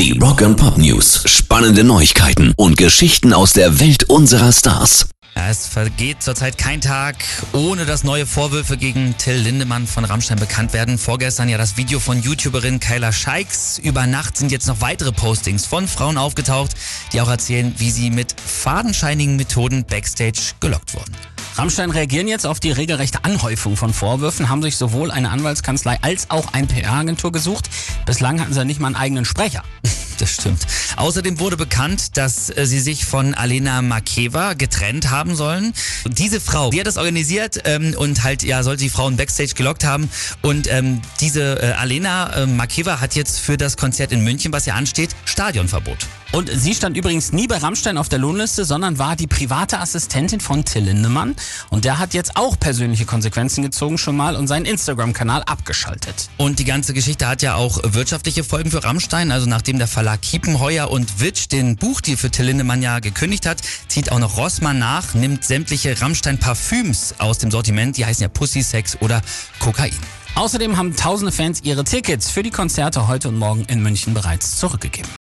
Die Rock and Pop News. Spannende Neuigkeiten und Geschichten aus der Welt unserer Stars. Es vergeht zurzeit kein Tag, ohne dass neue Vorwürfe gegen Till Lindemann von Rammstein bekannt werden. Vorgestern ja das Video von YouTuberin Kyla Scheiks. Über Nacht sind jetzt noch weitere Postings von Frauen aufgetaucht, die auch erzählen, wie sie mit fadenscheinigen Methoden backstage gelockt wurden. Rammstein reagieren jetzt auf die regelrechte Anhäufung von Vorwürfen, haben sich sowohl eine Anwaltskanzlei als auch eine PR-Agentur gesucht. Bislang hatten sie nicht mal einen eigenen Sprecher. Das stimmt. Außerdem wurde bekannt, dass äh, sie sich von Alena Makeva getrennt haben sollen. Diese Frau, die hat das organisiert ähm, und halt, ja, sollte die Frauen Backstage gelockt haben. Und ähm, diese äh, Alena äh, Makeva hat jetzt für das Konzert in München, was ja ansteht, Stadionverbot. Und sie stand übrigens nie bei Rammstein auf der Lohnliste, sondern war die private Assistentin von Till Lindemann. Und der hat jetzt auch persönliche Konsequenzen gezogen schon mal und seinen Instagram-Kanal abgeschaltet. Und die ganze Geschichte hat ja auch wirtschaftliche Folgen für Rammstein. Also nachdem der Verlag Kiepenheuer und Witsch den Buchdeal für Till Lindemann ja gekündigt hat, zieht auch noch Rossmann nach, nimmt sämtliche Rammstein-Parfüms aus dem Sortiment. Die heißen ja Pussy, Sex oder Kokain. Außerdem haben tausende Fans ihre Tickets für die Konzerte heute und morgen in München bereits zurückgegeben.